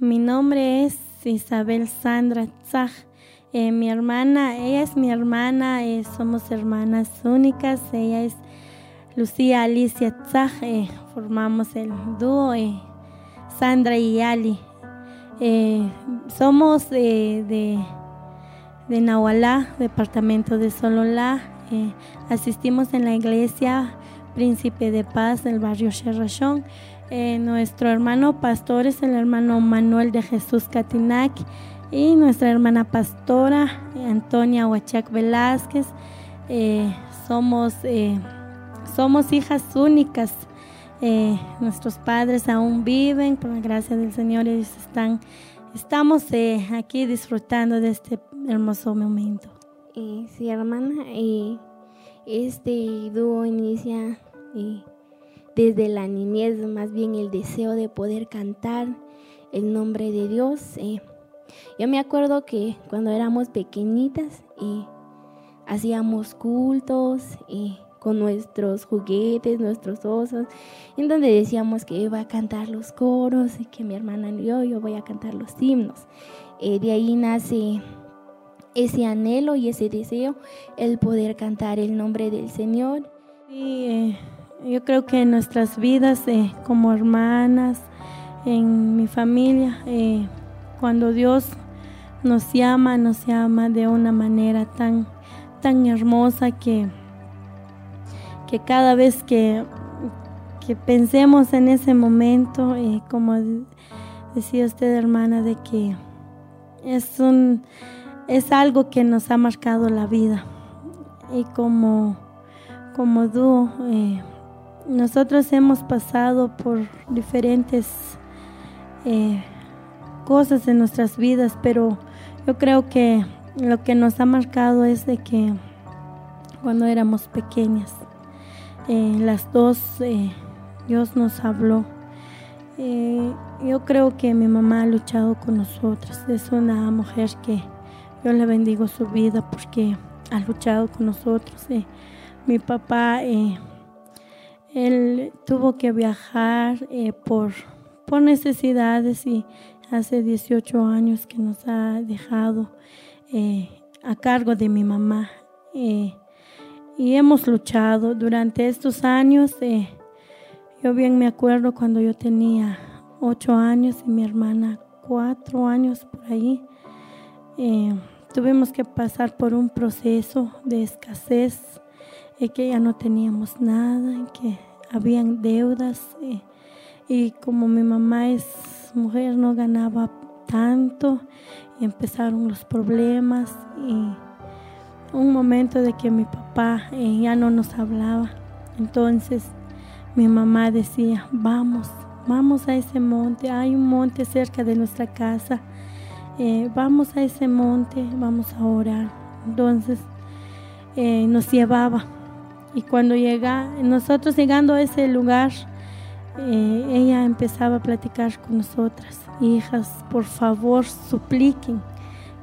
mi nombre es Isabel Sandra Tzaj. Eh, mi hermana, ella es mi hermana, eh, somos hermanas únicas. Ella es Lucía Alicia Tzaj. Eh, formamos el dúo Sandra y Ali. somos de, de Nahualá, departamento de Sololá. asistimos en la iglesia Príncipe de Paz del barrio Sherrachón. Eh, nuestro hermano pastor es el hermano Manuel de Jesús Catinac y nuestra hermana pastora Antonia Huachac Velázquez. Eh, somos, eh, somos hijas únicas. nuestros padres aún viven, por la gracia del Señor, ellos están, estamos aquí disfrutando de este hermoso momento. sí, hermana, este dúo inicia desde la niñez, más bien el deseo de poder cantar el nombre de Dios. Eh. Yo me acuerdo que cuando éramos pequeñitas y hacíamos cultos y con nuestros juguetes, nuestros osos, en donde decíamos que iba a cantar los coros y que mi hermana y yo, yo voy a cantar los himnos. Eh, de ahí nace ese anhelo y ese deseo, el poder cantar el nombre del Señor. Y eh, yo creo que en nuestras vidas eh, como hermanas, en mi familia, eh, cuando Dios nos llama, nos llama de una manera tan, tan hermosa que, que cada vez que, que pensemos en ese momento, eh, como decía usted hermana, de que es, un, es algo que nos ha marcado la vida. Y como, como dúo nosotros hemos pasado por diferentes eh, cosas en nuestras vidas, pero yo creo que lo que nos ha marcado es de que cuando éramos pequeñas, eh, las dos, eh, Dios nos habló. yo creo que mi mamá ha luchado con nosotros. Es una mujer que yo le bendigo su vida porque ha luchado con nosotros. mi papá él tuvo que viajar eh, por, por necesidades y hace 18 años que nos ha dejado eh, a cargo de mi mamá. Eh, y hemos luchado durante estos años. yo bien me acuerdo cuando yo tenía 8 años y mi hermana 4 años por ahí. tuvimos que pasar por un proceso de escasez que ya no teníamos nada, que habían deudas y como mi mamá es mujer no ganaba tanto y empezaron los problemas y un momento de que mi papá eh, ya no nos hablaba. Entonces mi mamá decía, vamos, vamos a ese monte, hay un monte cerca de nuestra casa, eh, vamos a ese monte, vamos a orar. Entonces eh, nos llevaba y cuando llega, nosotros llegando a ese lugar, eh, ella empezaba a platicar con nosotras. Hijas, por favor, supliquen,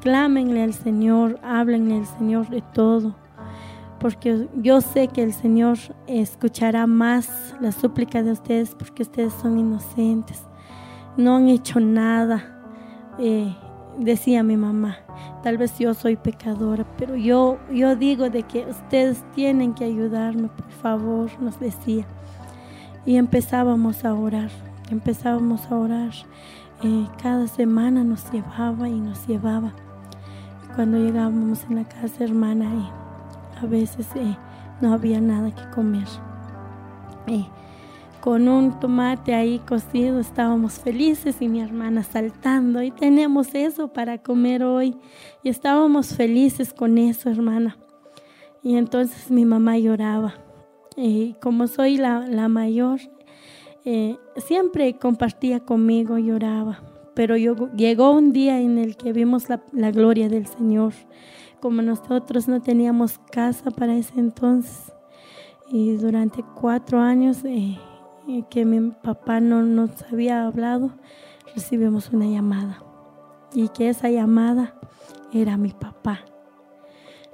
clámenle al Señor, háblenle al Señor de todo. Porque yo sé que el Señor escuchará más la súplica de ustedes porque ustedes son inocentes. No han hecho nada. Eh, decía mi mamá, tal vez yo soy pecadora, pero yo, yo digo de que ustedes tienen que ayudarme, por favor, nos decía. Y empezábamos a orar, empezábamos a orar. Eh, cada semana nos llevaba y nos llevaba. Cuando llegábamos en la casa hermana, y a veces eh, no había nada que comer. Eh, con un tomate ahí cocido estábamos felices y mi hermana saltando y tenemos eso para comer hoy y estábamos felices con eso hermana. Y entonces mi mamá lloraba. Y como soy la, mayor eh, siempre compartía conmigo lloraba. Pero llegó un día en el que vimos la, gloria del Señor. Como nosotros no teníamos casa para ese entonces y durante cuatro años eh, que mi papá no nos había hablado, recibimos una llamada. Y que esa llamada era mi papá.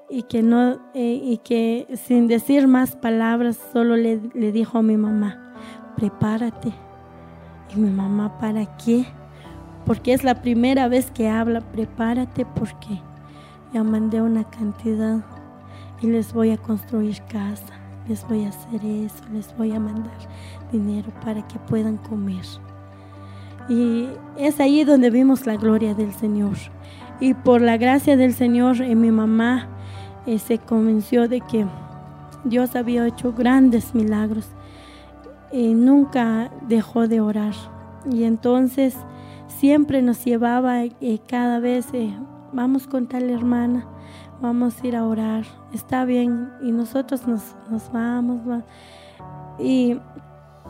Y que, no, eh, y que sin decir más palabras, solo le, le dijo a mi mamá, prepárate. Y mi mamá, ¿para qué? porque es la primera vez que habla, prepárate porque ya mandé una cantidad y les voy a construir casa, les voy a hacer eso, les voy a mandar dinero para que puedan comer. Y es ahí donde vimos la gloria del Señor. Y por la gracia del Señor, eh, mi mamá eh, se convenció de que Dios había hecho grandes milagros y nunca dejó de orar. Y entonces siempre nos llevaba eh, cada vez, vamos con tal hermana, vamos a ir a orar, está bien, y nosotros nos, nos vamos. Y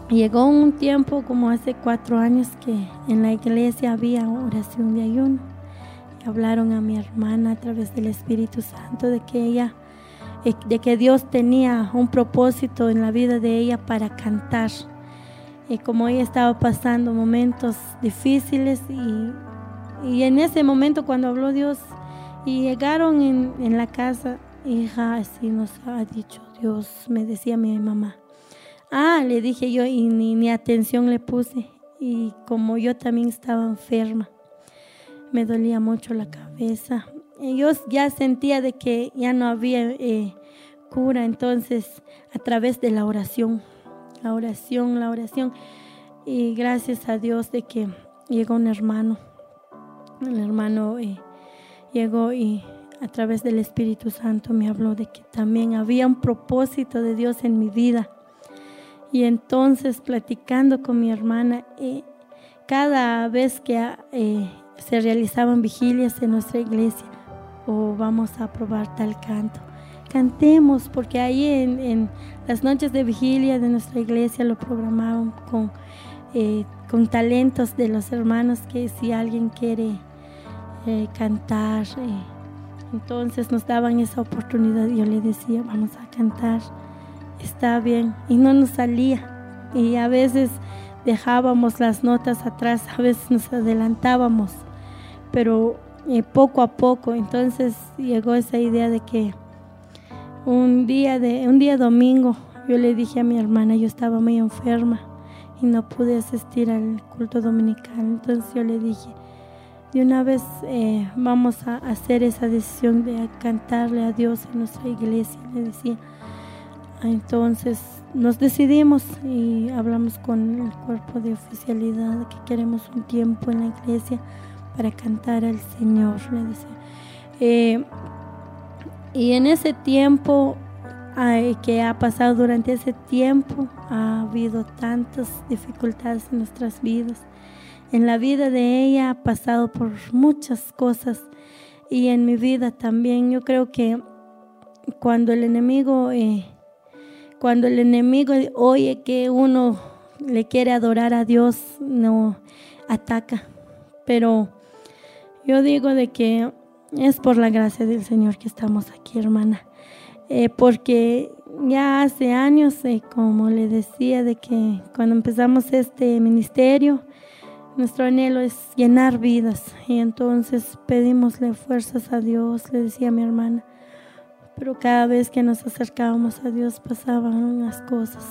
llegó un tiempo, como hace cuatro años, que en la iglesia había oración de ayuno. Y hablaron a mi hermana a través del Espíritu Santo de que ella, eh, de que Dios tenía un propósito en la vida de ella para cantar. Y como ella estaba pasando momentos difíciles y, y en ese momento cuando habló Dios, y llegaron en, la casa, hija, así nos ha dicho Dios, me decía mi mamá. Ah, le dije yo y ni, ni atención le puse. Y como yo también estaba enferma, me dolía mucho la cabeza. Y yo ya sentía de que ya no había eh, cura, entonces a través de la oración, la oración, la oración. Y gracias a Dios de que llegó un hermano, el hermano eh, llegó y a través del Espíritu Santo me habló de que también había un propósito de Dios en mi vida. Y entonces platicando con mi hermana, eh, cada vez que eh, se realizaban vigilias en nuestra iglesia, o vamos a probar tal canto, cantemos, porque ahí en, las noches de vigilia de nuestra iglesia lo programaban con, con talentos de los hermanos que si alguien quiere eh, cantar. Eh. entonces nos daban esa oportunidad. Yo le decía, vamos a cantar, está bien. Y no nos salía. Y a veces dejábamos las notas atrás, a veces nos adelantábamos. Pero eh, poco a poco, entonces llegó esa idea de que un día, de, un día domingo yo le dije a mi hermana, yo estaba muy enferma y no pude asistir al culto dominical. Entonces yo le dije, de una vez eh, vamos a hacer esa decisión de cantarle a Dios en nuestra iglesia, le decía. Entonces nos decidimos y hablamos con el cuerpo de oficialidad que queremos un tiempo en la iglesia para cantar al Señor, le decía. Eh, y en ese tiempo que ha pasado durante ese tiempo, ha habido tantas dificultades en nuestras vidas en la vida de ella ha pasado por muchas cosas y en mi vida también. Yo creo que cuando el enemigo, eh, cuando el enemigo oye que uno le quiere adorar a Dios, no ataca. Pero yo digo de que es por la gracia del Señor que estamos aquí, hermana. Eh, porque ya hace años, eh, como le decía, de que cuando empezamos este ministerio, nuestro anhelo es llenar vidas y entonces pedimosle fuerzas a Dios, le decía mi hermana. Pero cada vez que nos acercábamos a Dios pasaban unas cosas,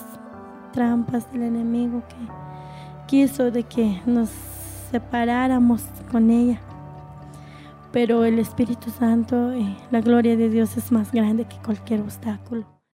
trampas del enemigo que quiso de que nos separáramos con ella. Pero el Espíritu Santo, y la gloria de Dios es más grande que cualquier obstáculo.